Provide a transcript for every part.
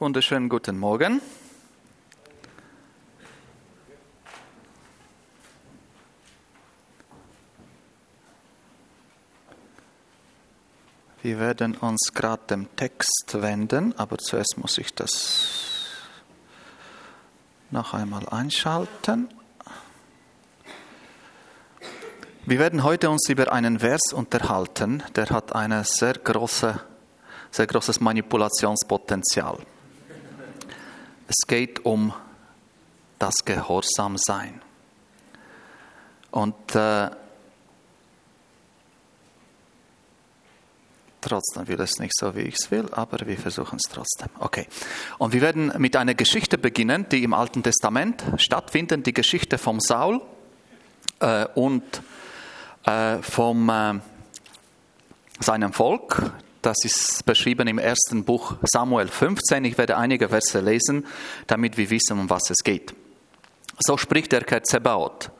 Wunderschönen guten Morgen. Wir werden uns gerade dem Text wenden, aber zuerst muss ich das noch einmal einschalten. Wir werden heute uns über einen Vers unterhalten, der hat eine sehr große, sehr großes Manipulationspotenzial. Es geht um das Gehorsamsein. Und äh, Trotzdem will es nicht so, wie ich es will, aber wir versuchen es trotzdem. Okay. Und wir werden mit einer Geschichte beginnen, die im Alten Testament stattfindet, die Geschichte vom Saul äh, und äh, vom äh, seinem Volk. Das ist beschrieben im ersten Buch Samuel 15. Ich werde einige Verse lesen, damit wir wissen, um was es geht. So spricht der Herr Zebaoth.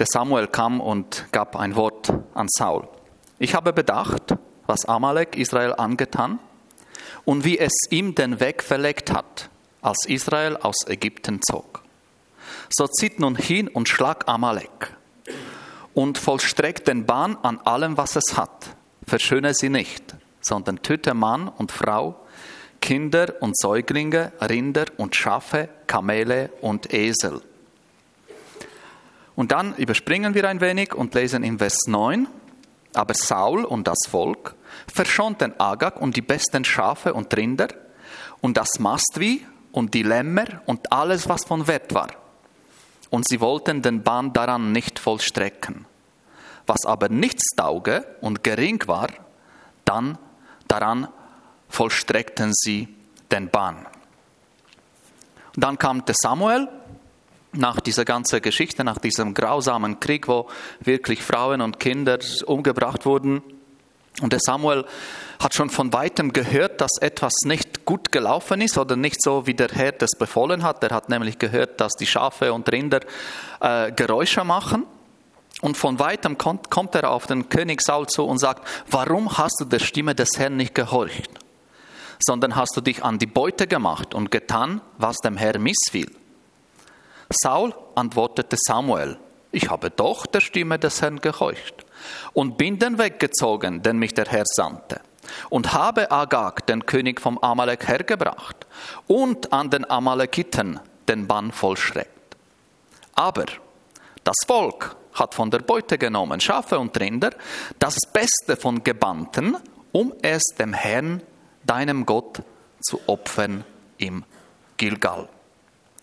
Der Samuel kam und gab ein Wort an Saul. Ich habe bedacht, was Amalek Israel angetan und wie es ihm den Weg verlegt hat, als Israel aus Ägypten zog. So zieht nun hin und schlag Amalek und vollstreckt den Bann an allem, was es hat. Verschöne sie nicht, sondern töte Mann und Frau, Kinder und Säuglinge, Rinder und Schafe, Kamele und Esel. Und dann überspringen wir ein wenig und lesen im Vers 9, aber Saul und das Volk verschonten Agag und die besten Schafe und Rinder und das Mastvieh und die Lämmer und alles, was von Wert war. Und sie wollten den Bann daran nicht vollstrecken. Was aber nichts tauge und gering war, dann daran vollstreckten sie den Bann. Dann kam der Samuel nach dieser ganzen Geschichte, nach diesem grausamen Krieg, wo wirklich Frauen und Kinder umgebracht wurden. Und der Samuel hat schon von weitem gehört, dass etwas nicht gut gelaufen ist oder nicht so, wie der Herr das befohlen hat. Er hat nämlich gehört, dass die Schafe und Rinder äh, Geräusche machen. Und von weitem kommt, kommt er auf den König Saul zu und sagt, warum hast du der Stimme des Herrn nicht gehorcht, sondern hast du dich an die Beute gemacht und getan, was dem Herrn missfiel? Saul antwortete Samuel, ich habe doch der Stimme des Herrn gehorcht und bin den weggezogen, den mich der Herr sandte, und habe Agag, den König vom Amalek, hergebracht und an den Amalekiten den Bann vollschreckt. Aber das Volk hat von der Beute genommen Schafe und Rinder, das Beste von Gebannten, um es dem Herrn, deinem Gott, zu opfern im Gilgal.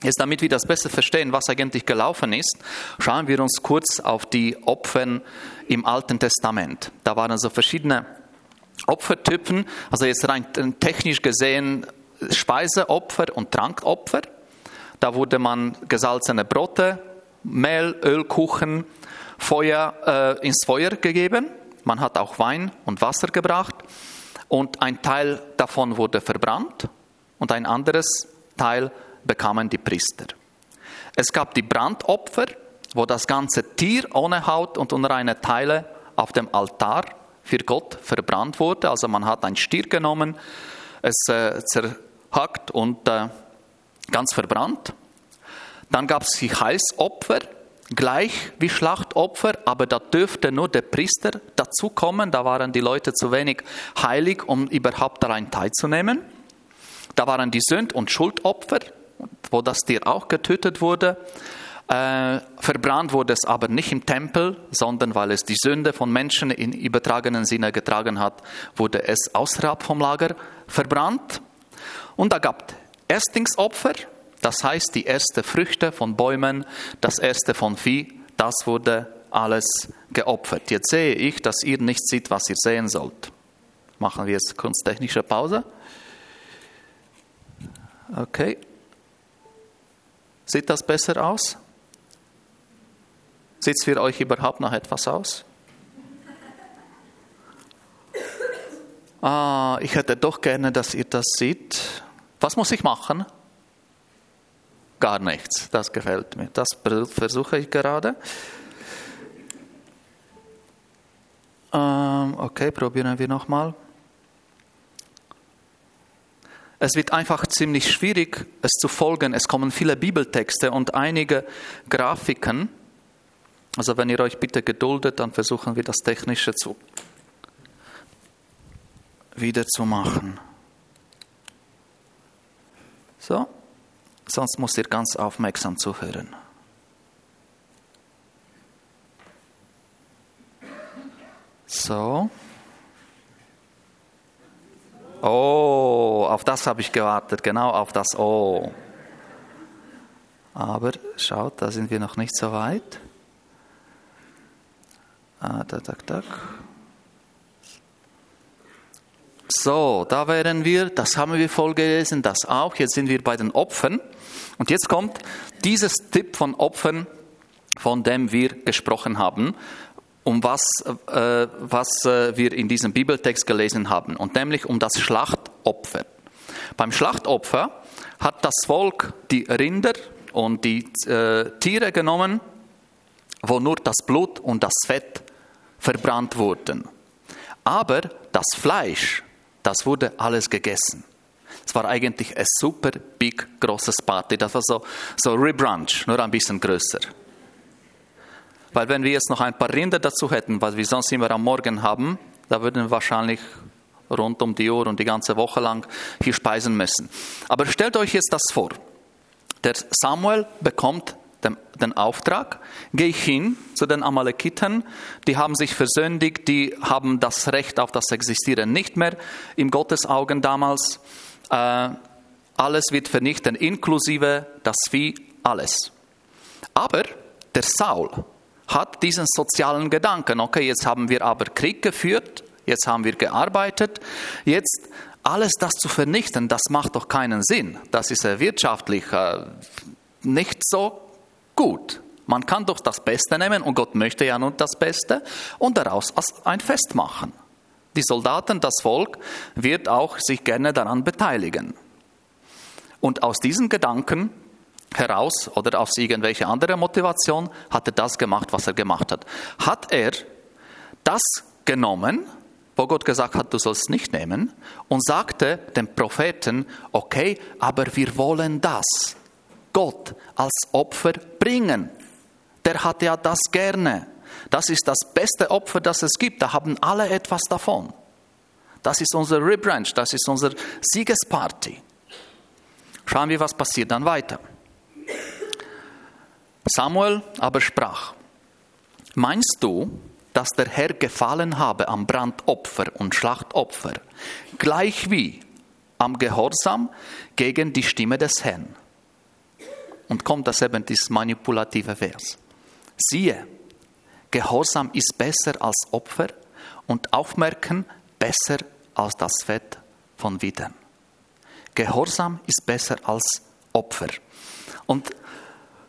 Jetzt, damit wir das besser verstehen, was eigentlich gelaufen ist, schauen wir uns kurz auf die Opfer im Alten Testament. Da waren so verschiedene Opfertypen, also jetzt rein technisch gesehen Speiseopfer und Trankopfer. Da wurde man gesalzene Brote, Mehl, Ölkuchen, Feuer äh, ins Feuer gegeben. Man hat auch Wein und Wasser gebracht und ein Teil davon wurde verbrannt und ein anderes Teil bekamen die Priester. Es gab die Brandopfer, wo das ganze Tier ohne Haut und unreine Teile auf dem Altar für Gott verbrannt wurde. Also man hat ein Stier genommen, es äh, zerhackt und äh, ganz verbrannt. Dann gab es die Heilsopfer, gleich wie Schlachtopfer, aber da dürfte nur der Priester dazukommen. Da waren die Leute zu wenig heilig, um überhaupt daran teilzunehmen. Da waren die Sünd- und Schuldopfer, wo das Tier auch getötet wurde. Äh, verbrannt wurde es aber nicht im Tempel, sondern weil es die Sünde von Menschen in übertragenen Sinne getragen hat, wurde es außerhalb vom Lager verbrannt. Und da gab Erstlingsopfer, das heißt die erste Früchte von Bäumen, das erste von Vieh, das wurde alles geopfert. Jetzt sehe ich, dass ihr nicht seht, was ihr sehen sollt. Machen wir jetzt kunsttechnische Pause. Okay. Sieht das besser aus? Sieht es für euch überhaupt noch etwas aus? Ah, ich hätte doch gerne, dass ihr das seht. Was muss ich machen? Gar nichts. Das gefällt mir. Das versuche ich gerade. Ähm, okay, probieren wir nochmal. Es wird einfach ziemlich schwierig, es zu folgen. Es kommen viele Bibeltexte und einige Grafiken. Also wenn ihr euch bitte geduldet, dann versuchen wir das Technische zu wieder zu machen. So, sonst muss ihr ganz aufmerksam zuhören. So. Oh, auf das habe ich gewartet, genau auf das Oh. Aber schaut, da sind wir noch nicht so weit. Ah, da, da, da. So, da wären wir, das haben wir voll gelesen, das auch. Jetzt sind wir bei den Opfern. Und jetzt kommt dieses Tipp von Opfern, von dem wir gesprochen haben um was, äh, was äh, wir in diesem Bibeltext gelesen haben, und nämlich um das Schlachtopfer. Beim Schlachtopfer hat das Volk die Rinder und die äh, Tiere genommen, wo nur das Blut und das Fett verbrannt wurden. Aber das Fleisch, das wurde alles gegessen. Es war eigentlich ein super big großes Party. Das war so, so Rebrunch, nur ein bisschen größer. Weil wenn wir jetzt noch ein paar Rinder dazu hätten, was wir sonst immer am Morgen haben, da würden wir wahrscheinlich rund um die Uhr und die ganze Woche lang hier speisen müssen. Aber stellt euch jetzt das vor. Der Samuel bekommt den, Auftrag, gehe ich hin zu den Amalekiten, die haben sich versündigt, die haben das Recht auf das Existieren nicht mehr im Gottes Augen damals. Äh, alles wird vernichten, inklusive das Vieh, alles. Aber der Saul, hat diesen sozialen Gedanken. Okay, jetzt haben wir aber Krieg geführt, jetzt haben wir gearbeitet, jetzt alles das zu vernichten, das macht doch keinen Sinn. Das ist wirtschaftlich äh, nicht so gut. Man kann doch das Beste nehmen und Gott möchte ja nur das Beste und daraus ein Fest machen. Die Soldaten, das Volk wird auch sich gerne daran beteiligen. Und aus diesen Gedanken heraus oder aus irgendwelcher anderer Motivation hat er das gemacht, was er gemacht hat. Hat er das genommen, wo Gott gesagt hat, du sollst nicht nehmen, und sagte dem Propheten, okay, aber wir wollen das Gott als Opfer bringen. Der hat ja das gerne. Das ist das beste Opfer, das es gibt. Da haben alle etwas davon. Das ist unser Rebranch, das ist unsere Siegesparty. Schauen wir, was passiert dann weiter. Samuel aber sprach, meinst du, dass der Herr gefallen habe am Brandopfer und Schlachtopfer, gleichwie am Gehorsam gegen die Stimme des Herrn? Und kommt das eben dieses manipulative Vers. Siehe, Gehorsam ist besser als Opfer und Aufmerken besser als das Fett von Widern. Gehorsam ist besser als Opfer. Und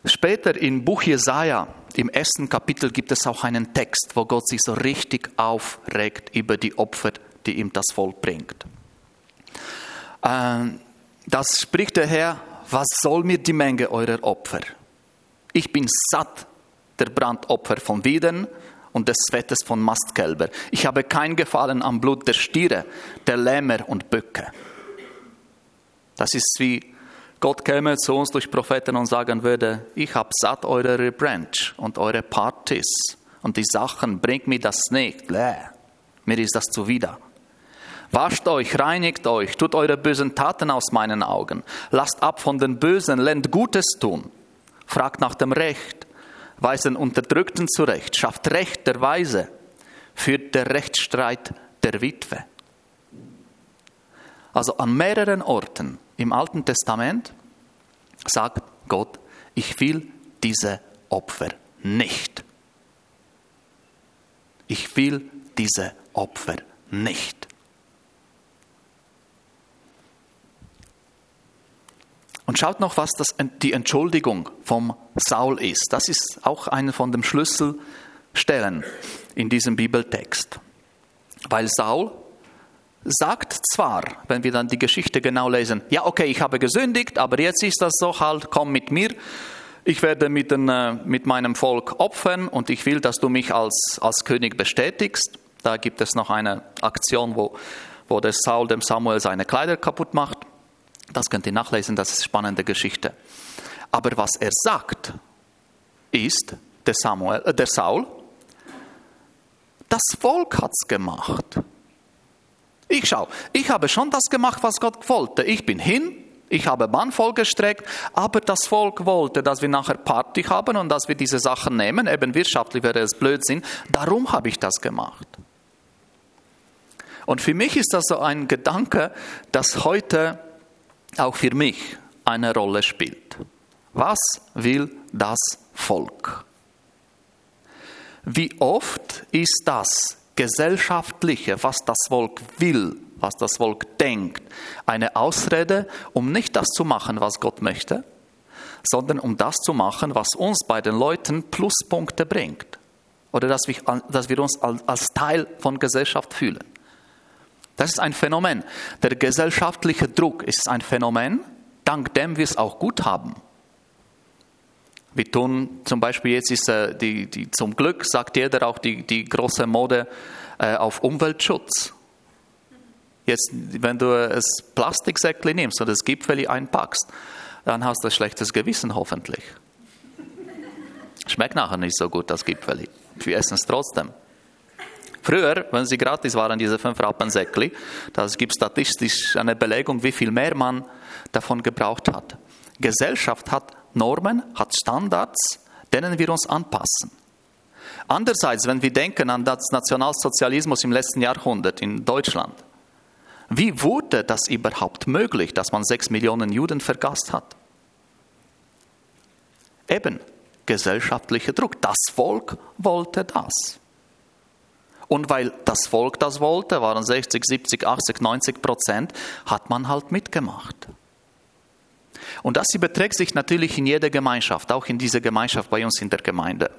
Später im Buch Jesaja, im ersten Kapitel, gibt es auch einen Text, wo Gott sich so richtig aufregt über die Opfer, die ihm das Volk bringt. Ähm, das spricht der Herr, was soll mir die Menge eurer Opfer? Ich bin satt der Brandopfer von Widern und des Fettes von Mastkälber. Ich habe kein Gefallen am Blut der Stiere, der Lämmer und Böcke. Das ist wie Gott käme zu uns durch Propheten und sagen würde, ich habe satt eure Branch und eure Partys und die Sachen, bringt mir das nicht. Bläh. Mir ist das zuwider. Wascht euch, reinigt euch, tut eure bösen Taten aus meinen Augen. Lasst ab von den Bösen, lernt Gutes tun. Fragt nach dem Recht, weist den Unterdrückten zurecht, schafft Recht der Weise, führt der Rechtsstreit der Witwe. Also an mehreren Orten im Alten Testament sagt Gott, ich will diese Opfer nicht. Ich will diese Opfer nicht. Und schaut noch, was das, die Entschuldigung vom Saul ist. Das ist auch eine von den Schlüsselstellen in diesem Bibeltext. Weil Saul sagt zwar, wenn wir dann die Geschichte genau lesen, ja, okay, ich habe gesündigt, aber jetzt ist das so halt, komm mit mir. Ich werde mit, den, äh, mit meinem Volk opfern und ich will, dass du mich als, als König bestätigst. Da gibt es noch eine Aktion, wo, wo der Saul dem Samuel seine Kleider kaputt macht. Das könnt ihr nachlesen, das ist eine spannende Geschichte. Aber was er sagt, ist, der, Samuel, äh, der Saul, das Volk hat es gemacht. Ich schau, ich habe schon das gemacht, was Gott wollte. Ich bin hin, ich habe Bann vollgestreckt, aber das Volk wollte, dass wir nachher Party haben und dass wir diese Sachen nehmen. Eben wirtschaftlich wäre es Blödsinn. Darum habe ich das gemacht. Und für mich ist das so ein Gedanke, das heute auch für mich eine Rolle spielt. Was will das Volk? Wie oft ist das Gesellschaftliche, was das Volk will, was das Volk denkt, eine Ausrede, um nicht das zu machen, was Gott möchte, sondern um das zu machen, was uns bei den Leuten Pluspunkte bringt. Oder dass wir, dass wir uns als Teil von Gesellschaft fühlen. Das ist ein Phänomen. Der gesellschaftliche Druck ist ein Phänomen, dank dem wir es auch gut haben. Wir tun zum Beispiel jetzt ist äh, die, die, zum Glück sagt jeder auch die, die große Mode äh, auf Umweltschutz. Jetzt, wenn du das Plastiksäckli nimmst und das Gipfeli einpackst, dann hast du ein schlechtes Gewissen hoffentlich. Schmeckt nachher nicht so gut, das Gipfeli. Wir essen es trotzdem. Früher, wenn sie gratis waren, diese fünf Rappensäckli, da gibt statistisch eine Belegung, wie viel mehr man davon gebraucht hat. Gesellschaft hat Normen, hat Standards, denen wir uns anpassen. Andererseits, wenn wir denken an das Nationalsozialismus im letzten Jahrhundert in Deutschland, wie wurde das überhaupt möglich, dass man sechs Millionen Juden vergast hat? Eben gesellschaftlicher Druck. Das Volk wollte das. Und weil das Volk das wollte, waren 60, 70, 80, 90 Prozent, hat man halt mitgemacht. Und das überträgt sich natürlich in jeder Gemeinschaft, auch in dieser Gemeinschaft bei uns in der Gemeinde.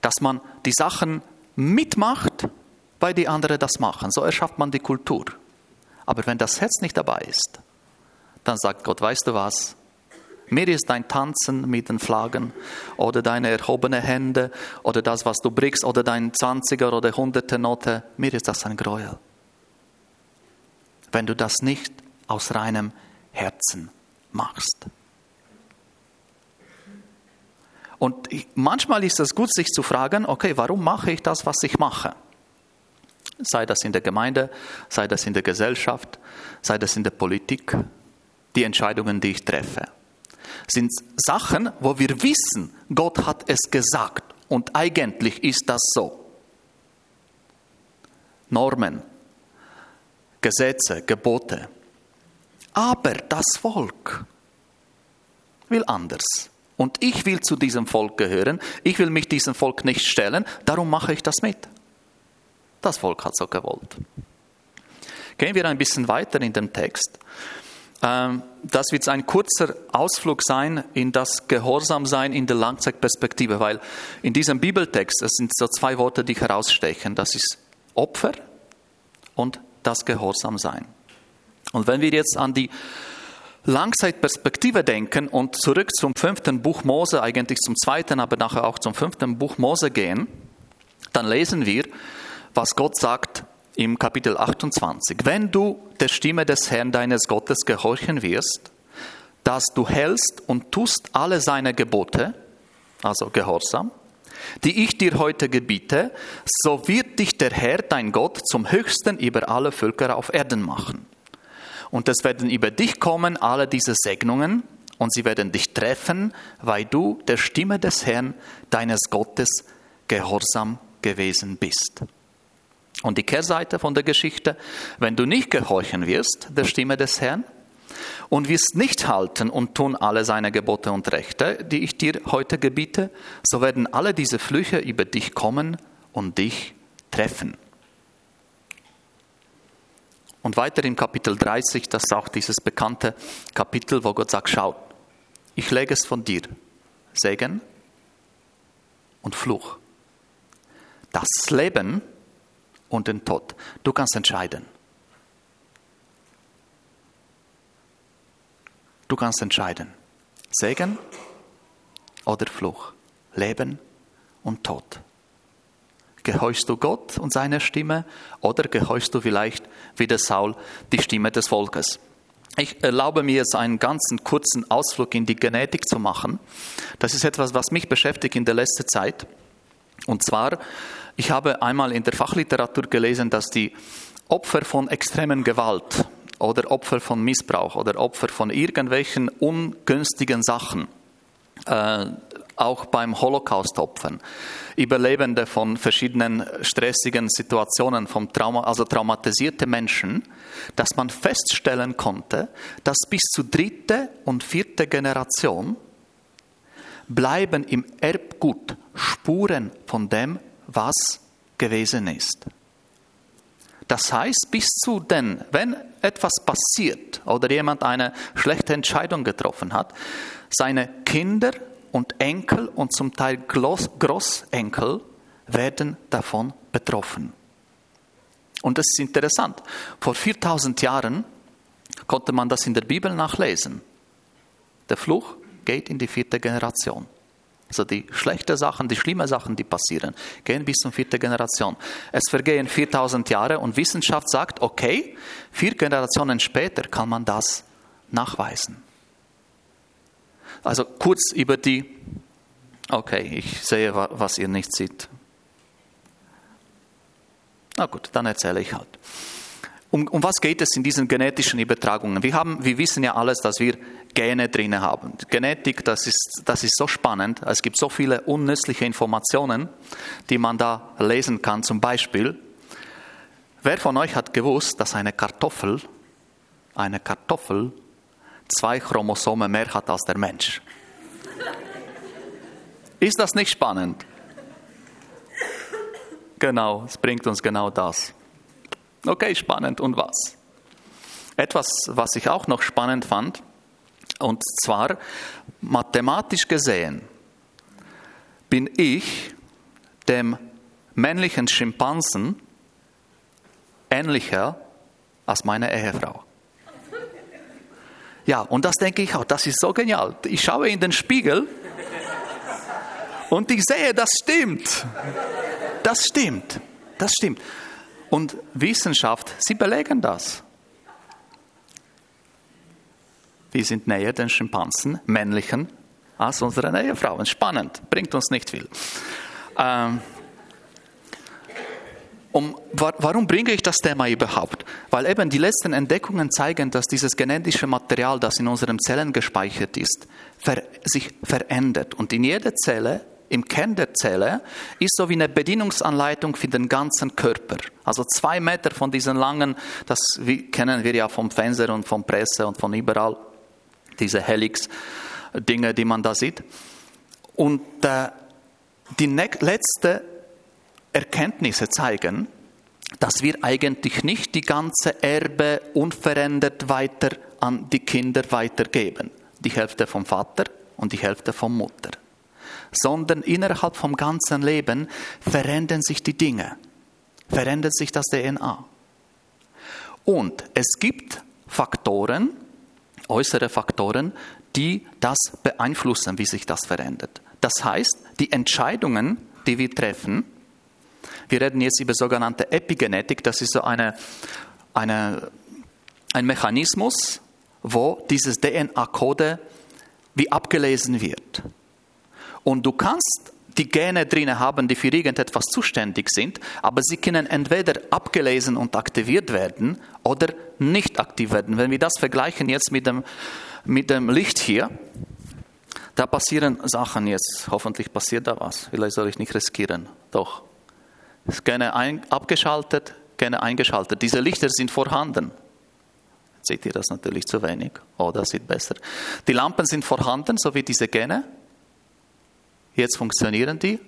Dass man die Sachen mitmacht, weil die anderen das machen. So erschafft man die Kultur. Aber wenn das Herz nicht dabei ist, dann sagt Gott, weißt du was? Mir ist dein Tanzen mit den Flaggen oder deine erhobene Hände oder das, was du brichst oder dein Zwanziger oder hunderte Note, mir ist das ein Gräuel. Wenn du das nicht aus reinem Herzen machst. Und manchmal ist es gut, sich zu fragen, okay, warum mache ich das, was ich mache? Sei das in der Gemeinde, sei das in der Gesellschaft, sei das in der Politik, die Entscheidungen, die ich treffe. Sind Sachen, wo wir wissen, Gott hat es gesagt und eigentlich ist das so. Normen, Gesetze, Gebote. Aber das Volk will anders. Und ich will zu diesem Volk gehören. Ich will mich diesem Volk nicht stellen. Darum mache ich das mit. Das Volk hat so gewollt. Gehen wir ein bisschen weiter in dem Text. Ähm, das wird ein kurzer Ausflug sein in das Gehorsamsein in der Langzeitperspektive, weil in diesem Bibeltext, es sind so zwei Worte, die herausstechen. Das ist Opfer und das Gehorsamsein. Und wenn wir jetzt an die Langzeitperspektive denken und zurück zum fünften Buch Mose, eigentlich zum zweiten, aber nachher auch zum fünften Buch Mose gehen, dann lesen wir, was Gott sagt im Kapitel 28. Wenn du der Stimme des Herrn deines Gottes gehorchen wirst, dass du hältst und tust alle seine Gebote, also Gehorsam, die ich dir heute gebiete, so wird dich der Herr, dein Gott, zum Höchsten über alle Völker auf Erden machen. Und es werden über dich kommen alle diese Segnungen und sie werden dich treffen, weil du der Stimme des Herrn, deines Gottes, gehorsam gewesen bist. Und die Kehrseite von der Geschichte, wenn du nicht gehorchen wirst der Stimme des Herrn und wirst nicht halten und tun alle seine Gebote und Rechte, die ich dir heute gebiete, so werden alle diese Flüche über dich kommen und dich treffen. Und weiter im Kapitel 30, das ist auch dieses bekannte Kapitel, wo Gott sagt, schau, ich lege es von dir. Segen und Fluch. Das Leben und den Tod. Du kannst entscheiden. Du kannst entscheiden. Segen oder Fluch. Leben und Tod. Gehorchst du Gott und seiner Stimme oder gehorchst du vielleicht wie der Saul die Stimme des Volkes? Ich erlaube mir jetzt einen ganzen kurzen Ausflug in die Genetik zu machen. Das ist etwas, was mich beschäftigt in der letzten Zeit. Und zwar, ich habe einmal in der Fachliteratur gelesen, dass die Opfer von extremen Gewalt oder Opfer von Missbrauch oder Opfer von irgendwelchen ungünstigen Sachen, äh, auch beim Holocaust-Opfern, Überlebende von verschiedenen stressigen Situationen, vom Trauma, also traumatisierte Menschen, dass man feststellen konnte, dass bis zu dritte und vierte Generation bleiben im Erbgut Spuren von dem, was gewesen ist. Das heißt, bis zu denn, wenn etwas passiert oder jemand eine schlechte Entscheidung getroffen hat, seine Kinder und Enkel und zum Teil Großenkel werden davon betroffen. Und das ist interessant. Vor 4000 Jahren konnte man das in der Bibel nachlesen. Der Fluch geht in die vierte Generation. Also die schlechten Sachen, die schlimmen Sachen, die passieren, gehen bis zur vierten Generation. Es vergehen 4000 Jahre und Wissenschaft sagt, okay, vier Generationen später kann man das nachweisen. Also kurz über die, okay, ich sehe, was ihr nicht seht. Na gut, dann erzähle ich halt. Um, um was geht es in diesen genetischen Übertragungen? Wir, haben, wir wissen ja alles, dass wir Gene drin haben. Genetik, das ist, das ist so spannend. Es gibt so viele unnützliche Informationen, die man da lesen kann. Zum Beispiel, wer von euch hat gewusst, dass eine Kartoffel, eine Kartoffel zwei Chromosome mehr hat als der Mensch? Ist das nicht spannend? Genau, es bringt uns genau das. Okay, spannend. Und was? Etwas, was ich auch noch spannend fand, und zwar mathematisch gesehen bin ich dem männlichen Schimpansen ähnlicher als meine Ehefrau. Ja, und das denke ich auch, das ist so genial. Ich schaue in den Spiegel und ich sehe, das stimmt. Das stimmt. Das stimmt. Und Wissenschaft, sie belegen das. Wir sind näher den Schimpansen, männlichen, als unsere Ehefrauen. Spannend, bringt uns nicht viel. Ähm, um, warum bringe ich das Thema überhaupt? Weil eben die letzten Entdeckungen zeigen, dass dieses genetische Material, das in unseren Zellen gespeichert ist, ver sich verändert. Und in jeder Zelle im Kern der Zelle ist so wie eine Bedienungsanleitung für den ganzen Körper. Also zwei Meter von diesen langen, das kennen wir ja vom Fenster und vom Presse und von überall, diese Helix-Dinge, die man da sieht. Und äh, die letzten Erkenntnisse zeigen, dass wir eigentlich nicht die ganze Erbe unverändert weiter an die Kinder weitergeben. Die Hälfte vom Vater und die Hälfte vom Mutter sondern innerhalb vom ganzen Leben verändern sich die Dinge, verändert sich das DNA. Und es gibt Faktoren, äußere Faktoren, die das beeinflussen, wie sich das verändert. Das heißt, die Entscheidungen, die wir treffen, wir reden jetzt über sogenannte Epigenetik, das ist so eine, eine, ein Mechanismus, wo dieses DNA-Code wie abgelesen wird. Und du kannst die Gene drin haben, die für irgendetwas zuständig sind, aber sie können entweder abgelesen und aktiviert werden oder nicht aktiv werden. Wenn wir das vergleichen jetzt mit dem, mit dem Licht hier, da passieren Sachen jetzt. Hoffentlich passiert da was. Vielleicht soll ich nicht riskieren. Doch. Gene ein, abgeschaltet, Gene eingeschaltet. Diese Lichter sind vorhanden. Seht ihr das natürlich zu wenig? Oh, das sieht besser. Die Lampen sind vorhanden, so wie diese Gene jetzt funktionieren die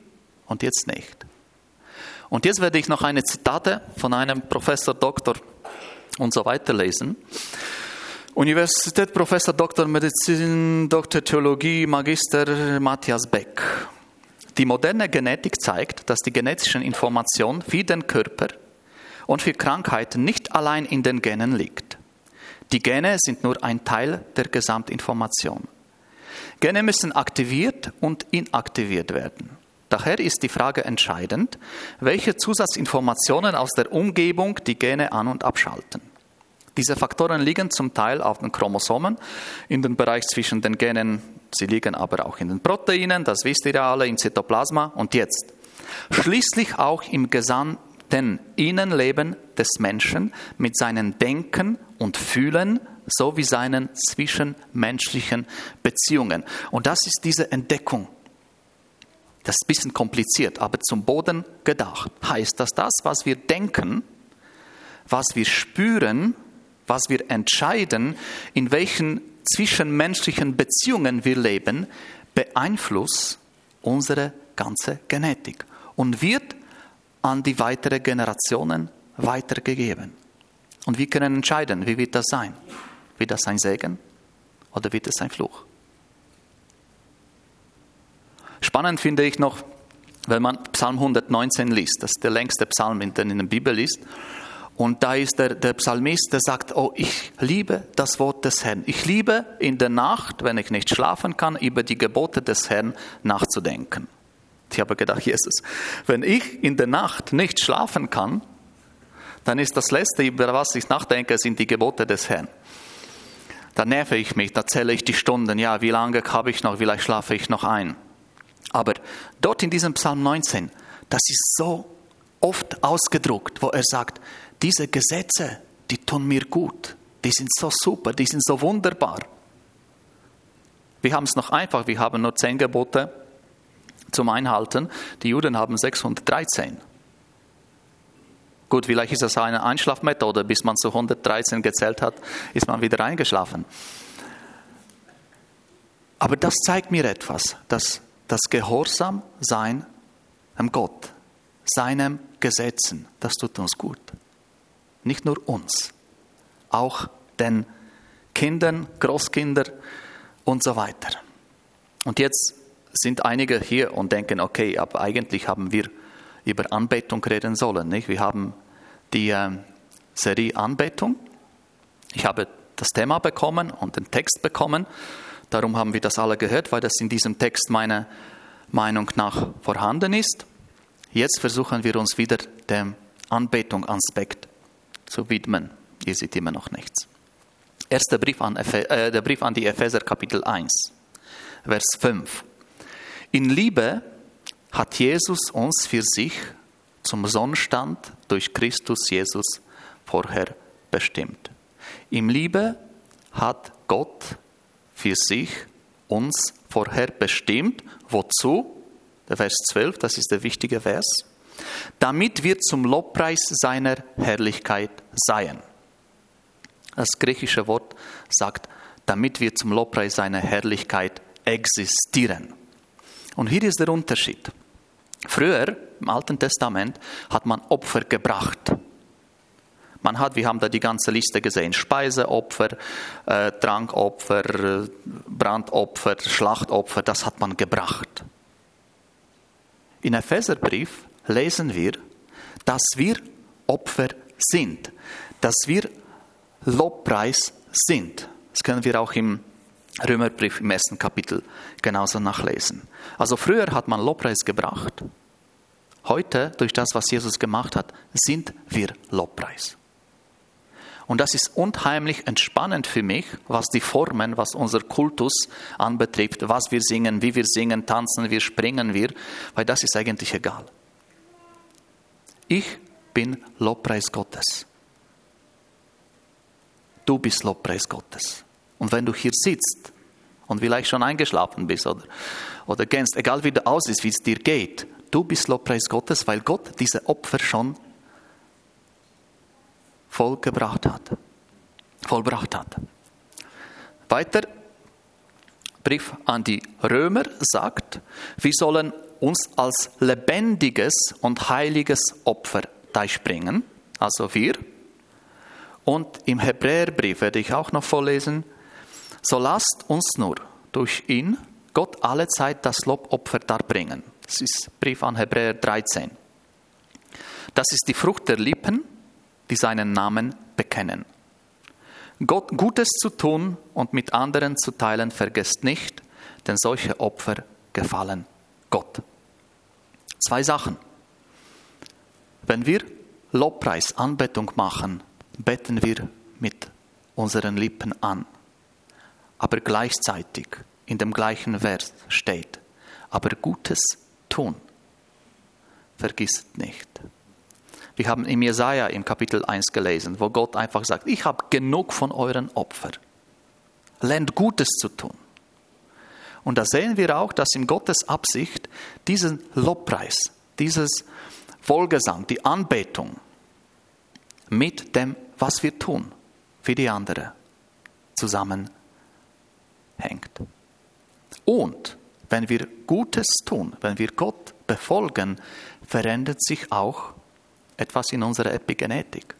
und jetzt nicht. Und jetzt werde ich noch eine Zitate von einem Professor, Doktor und so weiter lesen. Universität Professor Dr. Medizin, Dr. Theologie, Magister Matthias Beck. Die moderne Genetik zeigt, dass die genetischen Information für den Körper und für Krankheiten nicht allein in den Genen liegt. Die Gene sind nur ein Teil der Gesamtinformation. Gene müssen aktiviert und inaktiviert werden. Daher ist die Frage entscheidend, welche Zusatzinformationen aus der Umgebung die Gene an- und abschalten. Diese Faktoren liegen zum Teil auf den Chromosomen, in den Bereich zwischen den Genen, sie liegen aber auch in den Proteinen, das wisst ihr alle, im Zytoplasma und jetzt. Schließlich auch im gesamten Innenleben des Menschen mit seinen Denken und Fühlen sowie seinen zwischenmenschlichen Beziehungen. Und das ist diese Entdeckung. Das ist ein bisschen kompliziert, aber zum Boden gedacht. Heißt, dass das, was wir denken, was wir spüren, was wir entscheiden, in welchen zwischenmenschlichen Beziehungen wir leben, beeinflusst unsere ganze Genetik und wird an die weiteren Generationen weitergegeben. Und wir können entscheiden, wie wird das sein? Wird das ein Segen oder wird es ein Fluch? Spannend finde ich noch, wenn man Psalm 119 liest, das ist der längste Psalm, den in der Bibel ist. Und da ist der, der Psalmist, der sagt, oh, ich liebe das Wort des Herrn. Ich liebe in der Nacht, wenn ich nicht schlafen kann, über die Gebote des Herrn nachzudenken. Ich habe gedacht, Jesus, wenn ich in der Nacht nicht schlafen kann, dann ist das Letzte, über was ich nachdenke, sind die Gebote des Herrn. Da nerve ich mich, da zähle ich die Stunden, ja, wie lange habe ich noch, vielleicht schlafe ich noch ein. Aber dort in diesem Psalm 19, das ist so oft ausgedruckt, wo er sagt, diese Gesetze, die tun mir gut, die sind so super, die sind so wunderbar. Wir haben es noch einfach, wir haben nur zehn Gebote zum Einhalten, die Juden haben 613. Gut, vielleicht ist das eine Einschlafmethode, bis man zu 113 gezählt hat, ist man wieder eingeschlafen. Aber das zeigt mir etwas, dass das Gehorsam sein am Gott, seinem Gesetzen, das tut uns gut. Nicht nur uns, auch den Kindern, Großkindern und so weiter. Und jetzt sind einige hier und denken, okay, aber eigentlich haben wir über Anbetung reden sollen. Nicht? Wir haben die äh, Serie Anbetung. Ich habe das Thema bekommen und den Text bekommen. Darum haben wir das alle gehört, weil das in diesem Text meiner Meinung nach vorhanden ist. Jetzt versuchen wir uns wieder dem Anbetung-Aspekt zu widmen. Ihr seht immer noch nichts. Erster Brief an, äh, der Brief an die Epheser, Kapitel 1, Vers 5. In Liebe hat Jesus uns für sich zum Sonnenstand durch Christus Jesus vorher bestimmt. Im Liebe hat Gott für sich uns vorher bestimmt. Wozu? Der Vers 12, das ist der wichtige Vers damit wir zum Lobpreis seiner Herrlichkeit seien. Das griechische Wort sagt, damit wir zum Lobpreis seiner Herrlichkeit existieren. Und hier ist der Unterschied. Früher, im Alten Testament, hat man Opfer gebracht. Man hat, wir haben da die ganze Liste gesehen, Speiseopfer, äh, Trankopfer, Brandopfer, Schlachtopfer, das hat man gebracht. In Epheserbrief lesen wir, dass wir Opfer sind, dass wir Lobpreis sind. Das können wir auch im Römerbrief im ersten Kapitel genauso nachlesen. Also früher hat man Lobpreis gebracht. Heute, durch das, was Jesus gemacht hat, sind wir Lobpreis. Und das ist unheimlich entspannend für mich, was die Formen, was unser Kultus anbetrifft, was wir singen, wie wir singen, tanzen wir, springen wir, weil das ist eigentlich egal. Ich bin Lobpreis Gottes. Du bist Lobpreis Gottes. Und wenn du hier sitzt und vielleicht schon eingeschlafen bist oder, oder gänst, egal wie du aussiehst, wie es dir geht, du bist Lobpreis Gottes, weil Gott diese Opfer schon vollgebracht hat. Vollbracht hat. Weiter, Brief an die Römer sagt, wir sollen uns als lebendiges und heiliges Opfer bringen, also wir. Und im Hebräerbrief werde ich auch noch vorlesen, so lasst uns nur durch ihn Gott alle Zeit das Lobopfer darbringen. Das ist Brief an Hebräer 13. Das ist die Frucht der Lippen, die seinen Namen bekennen. Gott Gutes zu tun und mit anderen zu teilen vergesst nicht, denn solche Opfer gefallen Gott. Zwei Sachen. Wenn wir Lobpreis, Anbetung machen, beten wir mit unseren Lippen an, aber gleichzeitig in dem gleichen Vers steht, aber Gutes tun. Vergisst nicht. Wir haben im Jesaja im Kapitel 1 gelesen, wo Gott einfach sagt: Ich habe genug von euren Opfern. Lernt Gutes zu tun. Und da sehen wir auch, dass in Gottes Absicht diesen Lobpreis, dieses Vollgesang, die Anbetung mit dem, was wir tun für die andere, zusammenhängt. Und wenn wir Gutes tun, wenn wir Gott befolgen, verändert sich auch etwas in unserer Epigenetik.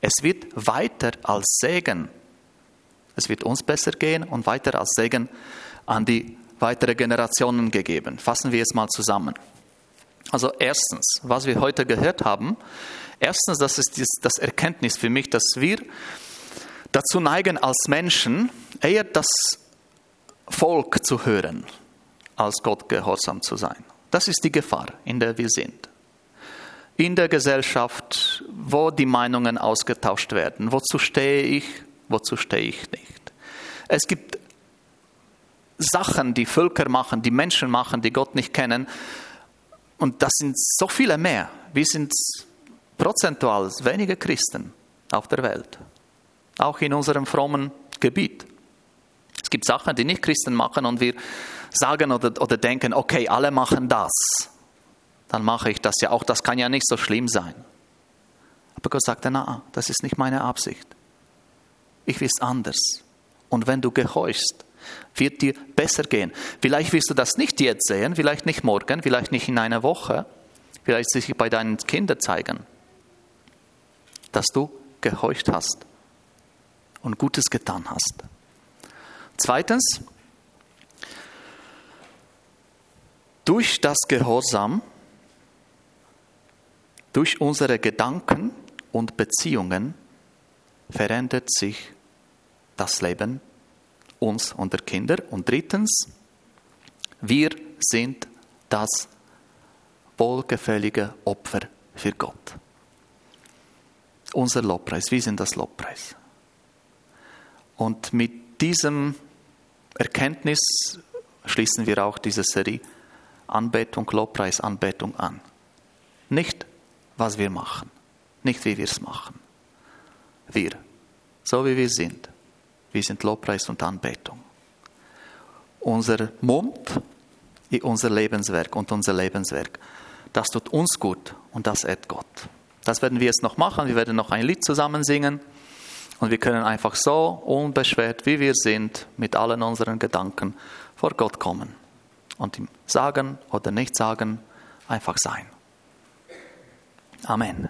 Es wird weiter als Segen. Es wird uns besser gehen und weiter als Segen an die weitere Generationen gegeben. Fassen wir es mal zusammen. Also erstens, was wir heute gehört haben, erstens, das ist das Erkenntnis für mich, dass wir dazu neigen, als Menschen eher das Volk zu hören, als Gott gehorsam zu sein. Das ist die Gefahr, in der wir sind. In der Gesellschaft, wo die Meinungen ausgetauscht werden, wozu stehe ich, wozu stehe ich nicht. Es gibt Sachen, die Völker machen, die Menschen machen, die Gott nicht kennen. Und das sind so viele mehr. Wir sind prozentual wenige Christen auf der Welt, auch in unserem frommen Gebiet. Es gibt Sachen, die nicht Christen machen und wir sagen oder, oder denken, okay, alle machen das. Dann mache ich das ja auch, das kann ja nicht so schlimm sein. Aber Gott sagte, na, das ist nicht meine Absicht. Ich will es anders. Und wenn du gehorchst, wird dir besser gehen. Vielleicht wirst du das nicht jetzt sehen, vielleicht nicht morgen, vielleicht nicht in einer Woche, vielleicht sich bei deinen Kindern zeigen, dass du gehorcht hast und Gutes getan hast. Zweitens, durch das Gehorsam, durch unsere Gedanken und Beziehungen verändert sich das Leben uns und der Kinder. Und drittens, wir sind das wohlgefällige Opfer für Gott. Unser Lobpreis, wir sind das Lobpreis. Und mit diesem Erkenntnis schließen wir auch diese Serie Anbetung, Lobpreis, Anbetung an. Nicht, was wir machen, nicht, wie wir es machen. Wir, so wie wir sind. Wir sind Lobpreis und Anbetung. Unser Mund unser Lebenswerk und unser Lebenswerk. Das tut uns gut und das ehrt Gott. Das werden wir jetzt noch machen. Wir werden noch ein Lied zusammen singen und wir können einfach so unbeschwert, wie wir sind, mit allen unseren Gedanken vor Gott kommen und ihm sagen oder nicht sagen, einfach sein. Amen.